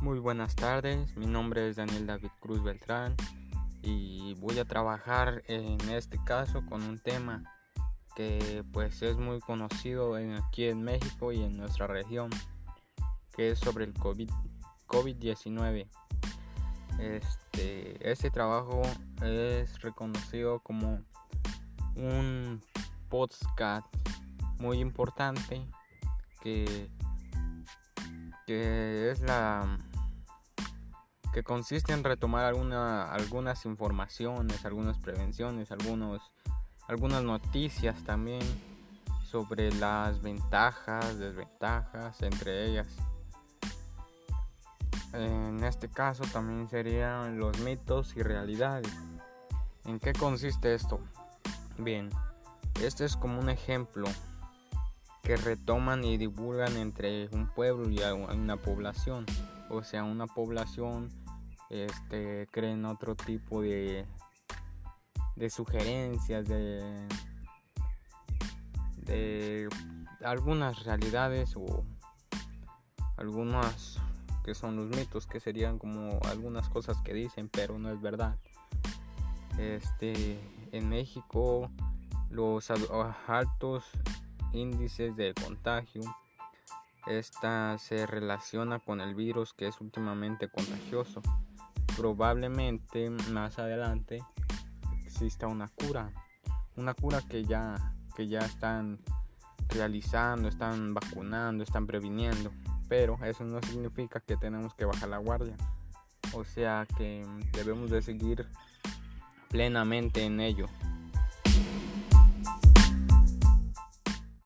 Muy buenas tardes, mi nombre es Daniel David Cruz Beltrán y voy a trabajar en este caso con un tema que pues es muy conocido aquí en México y en nuestra región, que es sobre el COVID, COVID-19. Este, este trabajo es reconocido como un podcast muy importante que, que es la que consiste en retomar alguna, algunas informaciones, algunas prevenciones, algunos, algunas noticias también sobre las ventajas, desventajas entre ellas. En este caso también serían los mitos y realidades. ¿En qué consiste esto? Bien, este es como un ejemplo que retoman y divulgan entre un pueblo y una población. O sea, una población este, creen otro tipo de, de sugerencias, de, de algunas realidades o algunas que son los mitos, que serían como algunas cosas que dicen, pero no es verdad. Este, en México los altos índices de contagio esta se relaciona con el virus que es últimamente contagioso probablemente más adelante exista una cura, una cura que ya, que ya están realizando, están vacunando, están previniendo, pero eso no significa que tenemos que bajar la guardia, o sea que debemos de seguir plenamente en ello.